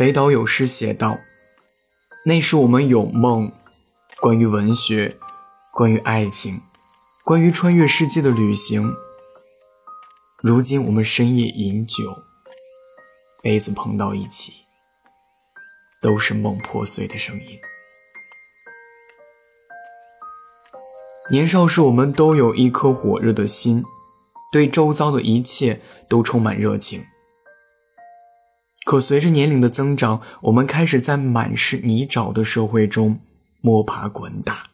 北岛有诗写道：“那时我们有梦，关于文学，关于爱情，关于穿越世界的旅行。如今我们深夜饮酒，杯子碰到一起，都是梦破碎的声音。”年少时，我们都有一颗火热的心，对周遭的一切都充满热情。可随着年龄的增长，我们开始在满是泥沼的社会中摸爬滚打。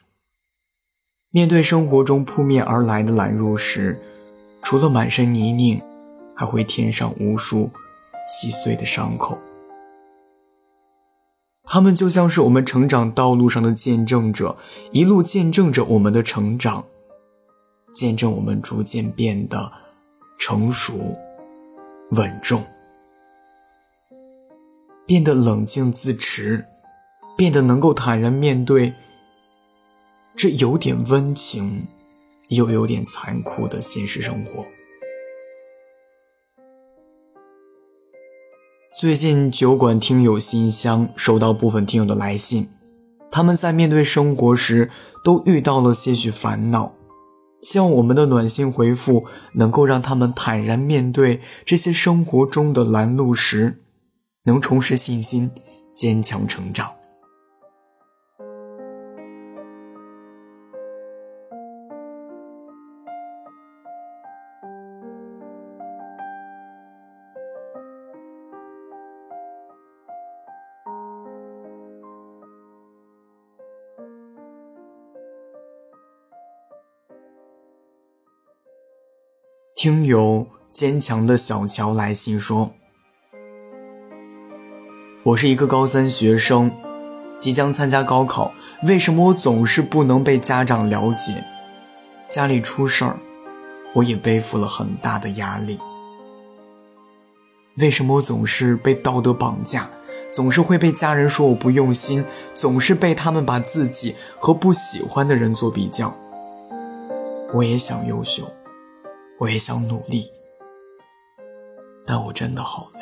面对生活中扑面而来的拦路时，除了满身泥泞，还会添上无数细碎的伤口。他们就像是我们成长道路上的见证者，一路见证着我们的成长，见证我们逐渐变得成熟、稳重，变得冷静自持，变得能够坦然面对这有点温情又有点残酷的现实生活。最近酒馆听友信箱收到部分听友的来信，他们在面对生活时都遇到了些许烦恼，希望我们的暖心回复能够让他们坦然面对这些生活中的拦路石，能重拾信心，坚强成长。听友坚强的小乔来信说：“我是一个高三学生，即将参加高考。为什么我总是不能被家长了解？家里出事儿，我也背负了很大的压力。为什么我总是被道德绑架？总是会被家人说我不用心，总是被他们把自己和不喜欢的人做比较。我也想优秀。”我也想努力，但我真的好累，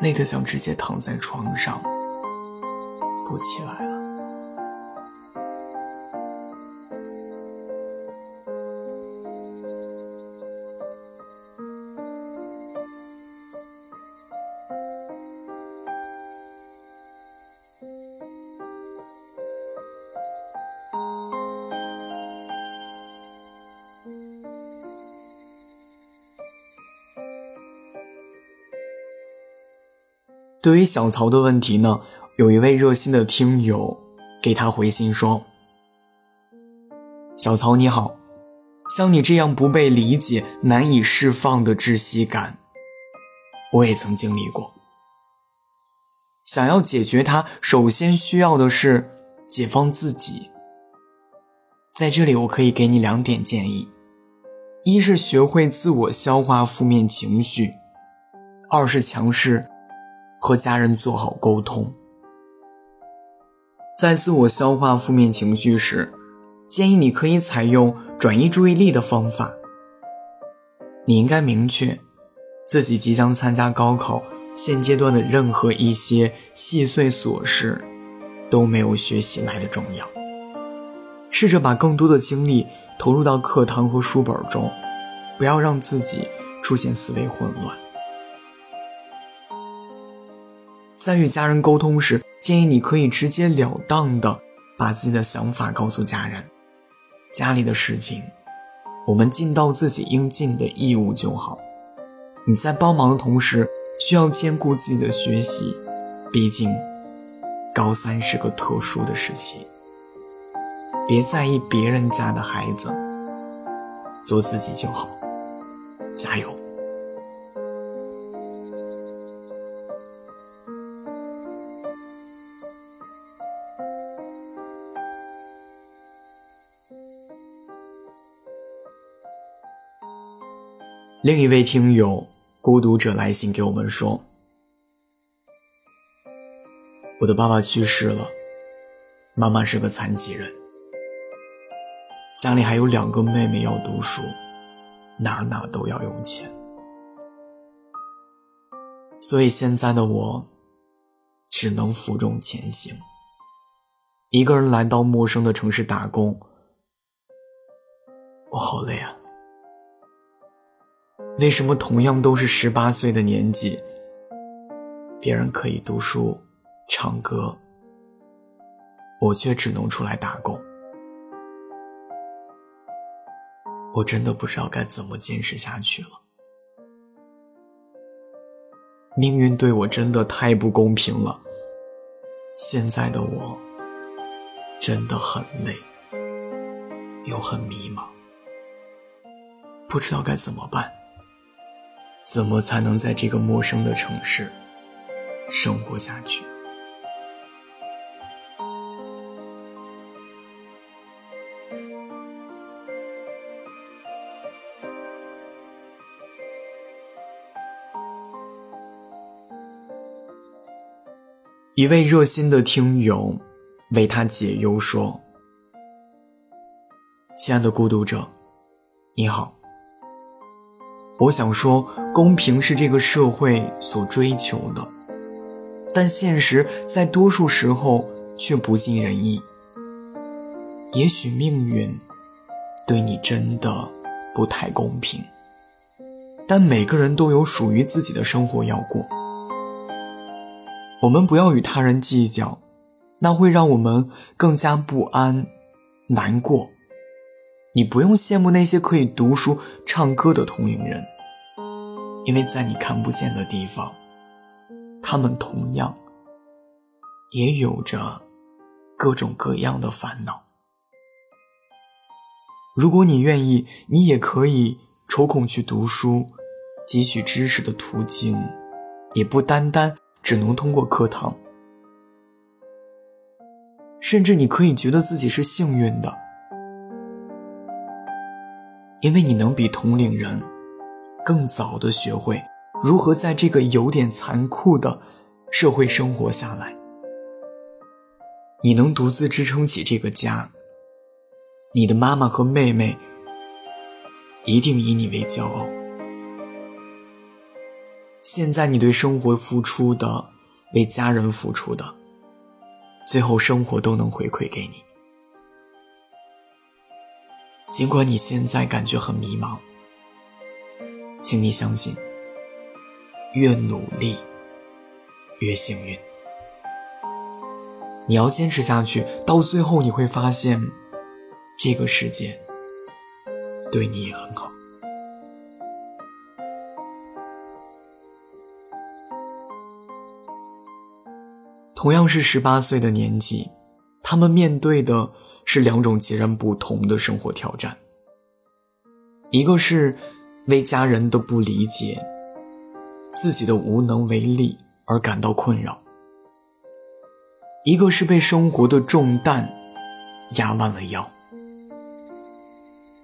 累得想直接躺在床上不起来了。对于小曹的问题呢，有一位热心的听友给他回信说：“小曹你好，像你这样不被理解、难以释放的窒息感，我也曾经历过。想要解决它，首先需要的是解放自己。在这里，我可以给你两点建议：一是学会自我消化负面情绪；二是强势。”和家人做好沟通，在自我消化负面情绪时，建议你可以采用转移注意力的方法。你应该明确，自己即将参加高考，现阶段的任何一些细碎琐事都没有学习来的重要。试着把更多的精力投入到课堂和书本中，不要让自己出现思维混乱。在与家人沟通时，建议你可以直截了当的把自己的想法告诉家人。家里的事情，我们尽到自己应尽的义务就好。你在帮忙的同时，需要兼顾自己的学习，毕竟高三是个特殊的时期。别在意别人家的孩子，做自己就好。加油！另一位听友孤独者来信给我们说：“我的爸爸去世了，妈妈是个残疾人，家里还有两个妹妹要读书，哪哪都要用钱。所以现在的我，只能负重前行。一个人来到陌生的城市打工，我好累啊。为什么同样都是十八岁的年纪，别人可以读书、唱歌，我却只能出来打工？我真的不知道该怎么坚持下去了。命运对我真的太不公平了。现在的我真的很累，又很迷茫，不知道该怎么办。怎么才能在这个陌生的城市生活下去？一位热心的听友为他解忧说：“亲爱的孤独者，你好。我想说，公平是这个社会所追求的，但现实在多数时候却不尽人意。也许命运对你真的不太公平，但每个人都有属于自己的生活要过。”我们不要与他人计较，那会让我们更加不安、难过。你不用羡慕那些可以读书、唱歌的同龄人，因为在你看不见的地方，他们同样也有着各种各样的烦恼。如果你愿意，你也可以抽空去读书，汲取知识的途径，也不单单。只能通过课堂，甚至你可以觉得自己是幸运的，因为你能比同龄人更早的学会如何在这个有点残酷的社会生活下来。你能独自支撑起这个家，你的妈妈和妹妹一定以你为骄傲。现在你对生活付出的，为家人付出的，最后生活都能回馈给你。尽管你现在感觉很迷茫，请你相信，越努力越幸运。你要坚持下去，到最后你会发现，这个世界对你也很好。同样是十八岁的年纪，他们面对的是两种截然不同的生活挑战。一个是为家人的不理解、自己的无能为力而感到困扰；一个是被生活的重担压弯了腰，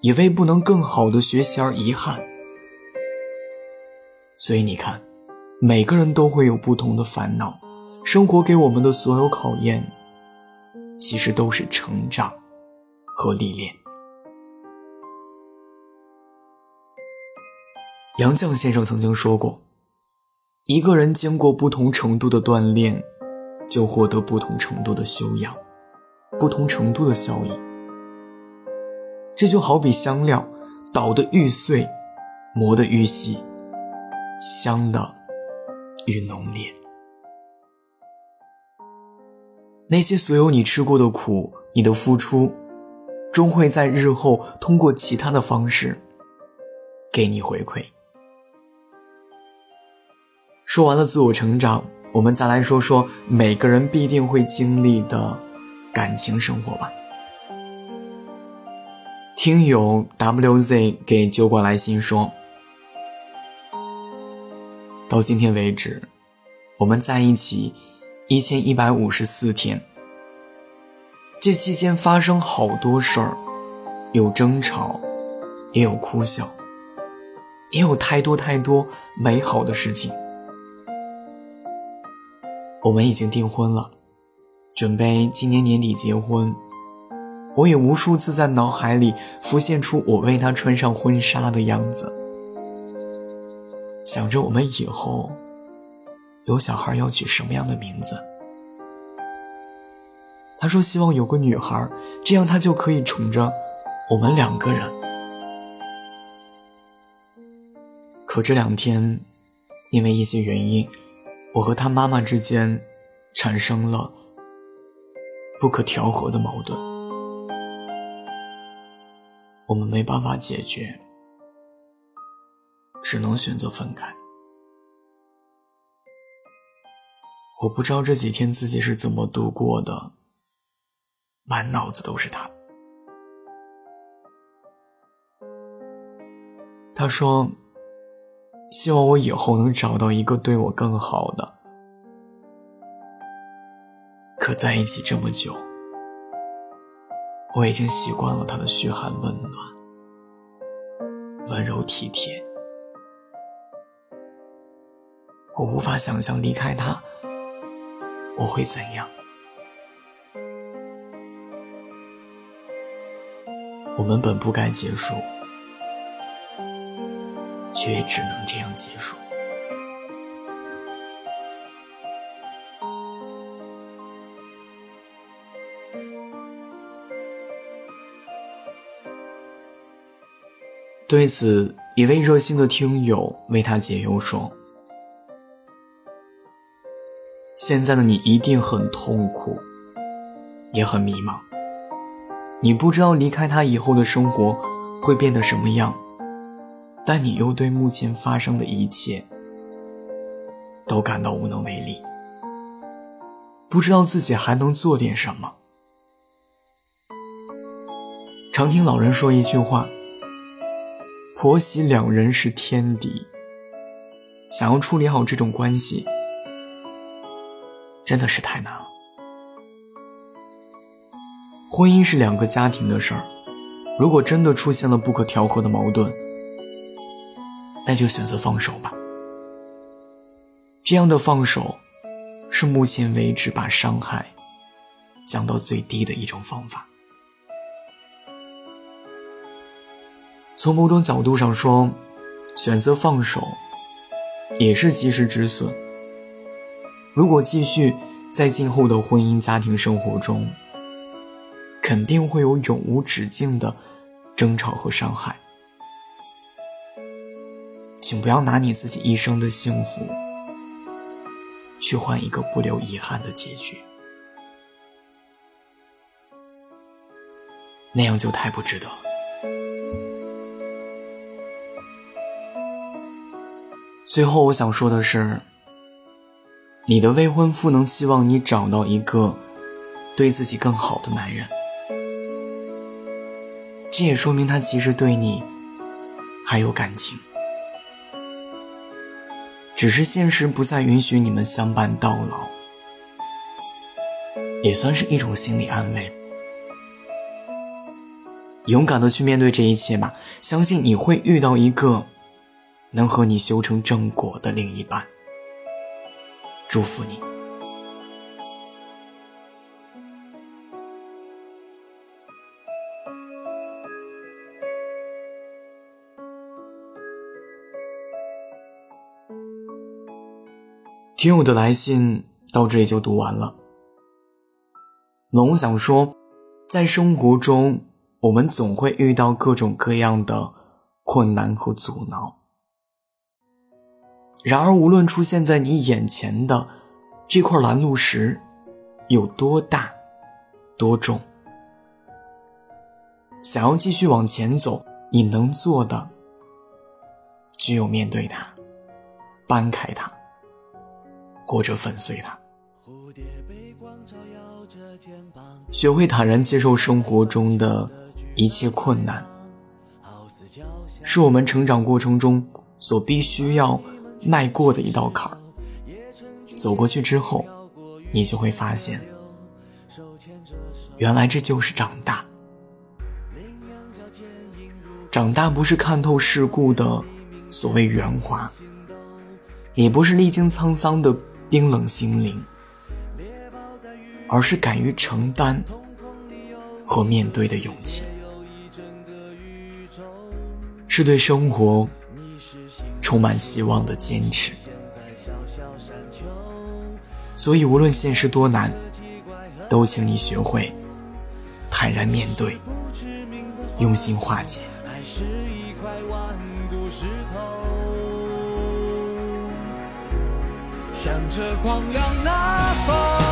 也为不能更好的学习而遗憾。所以你看，每个人都会有不同的烦恼。生活给我们的所有考验，其实都是成长和历练。杨绛先生曾经说过：“一个人经过不同程度的锻炼，就获得不同程度的修养，不同程度的效益。这就好比香料，捣得愈碎，磨得愈细，香的愈浓烈。”那些所有你吃过的苦，你的付出，终会在日后通过其他的方式给你回馈。说完了自我成长，我们再来说说每个人必定会经历的感情生活吧。听友 WZ 给酒馆来信说，到今天为止，我们在一起。一千一百五十四天，这期间发生好多事儿，有争吵，也有哭笑，也有太多太多美好的事情。我们已经订婚了，准备今年年底结婚。我也无数次在脑海里浮现出我为他穿上婚纱的样子，想着我们以后有小孩要取什么样的名字。他说希望有个女孩，这样他就可以宠着我们两个人。可这两天，因为一些原因，我和他妈妈之间产生了不可调和的矛盾，我们没办法解决，只能选择分开。我不知道这几天自己是怎么度过的，满脑子都是他。他说。希望我以后能找到一个对我更好的。可在一起这么久，我已经习惯了他的嘘寒问暖、温柔体贴。我无法想象离开他我会怎样。我们本不该结束。却也只能这样结束。对此，一位热心的听友为他解忧说：“现在的你一定很痛苦，也很迷茫。你不知道离开他以后的生活会变得什么样。”但你又对目前发生的一切都感到无能为力，不知道自己还能做点什么。常听老人说一句话：“婆媳两人是天敌。”想要处理好这种关系，真的是太难了。婚姻是两个家庭的事儿，如果真的出现了不可调和的矛盾，那就选择放手吧。这样的放手，是目前为止把伤害降到最低的一种方法。从某种角度上说，选择放手，也是及时止损。如果继续在今后的婚姻家庭生活中，肯定会有永无止境的争吵和伤害。请不要拿你自己一生的幸福去换一个不留遗憾的结局，那样就太不值得。最后，我想说的是，你的未婚夫能希望你找到一个对自己更好的男人，这也说明他其实对你还有感情。只是现实不再允许你们相伴到老，也算是一种心理安慰。勇敢的去面对这一切吧，相信你会遇到一个能和你修成正果的另一半。祝福你。听我的来信到这里就读完了。龙想说，在生活中，我们总会遇到各种各样的困难和阻挠。然而，无论出现在你眼前的这块拦路石有多大、多重，想要继续往前走，你能做的只有面对它，搬开它。或者粉碎它，学会坦然接受生活中的一切困难，是我们成长过程中所必须要迈过的一道坎儿。走过去之后，你就会发现，原来这就是长大。长大不是看透世故的所谓圆滑，也不是历经沧桑的。冰冷心灵，而是敢于承担和面对的勇气，是对生活充满希望的坚持。所以无论现实多难，都请你学会坦然面对，用心化解。向着光亮那方。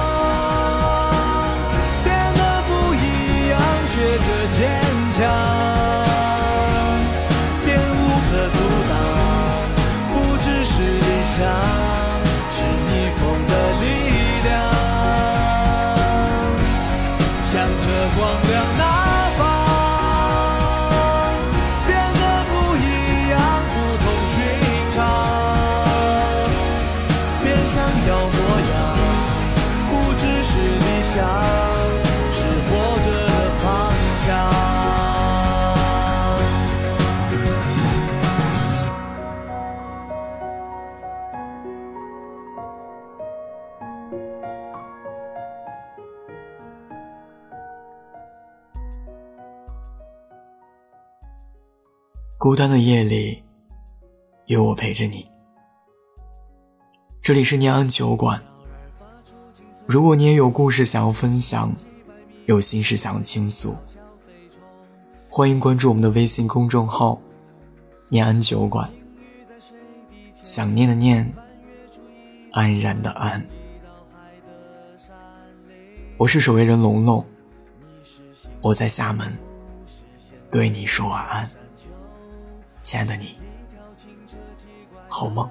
孤单的夜里，有我陪着你。这里是念安酒馆。如果你也有故事想要分享，有心事想要倾诉，欢迎关注我们的微信公众号“念安酒馆”。想念的念，安然的安。我是守夜人龙龙，我在厦门，对你说晚安。亲爱的你，好梦。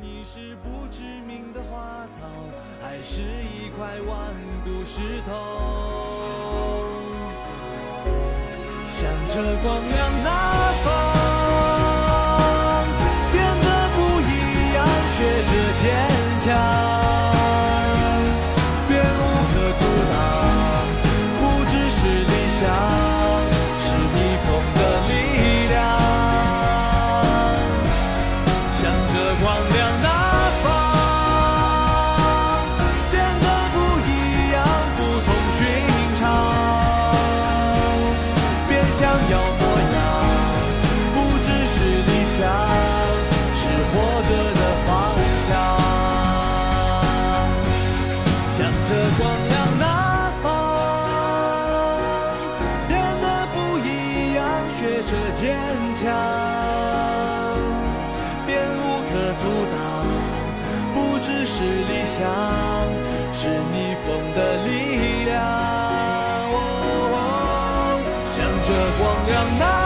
你是不知名的花草，还是一块顽固石头？向着光亮那让那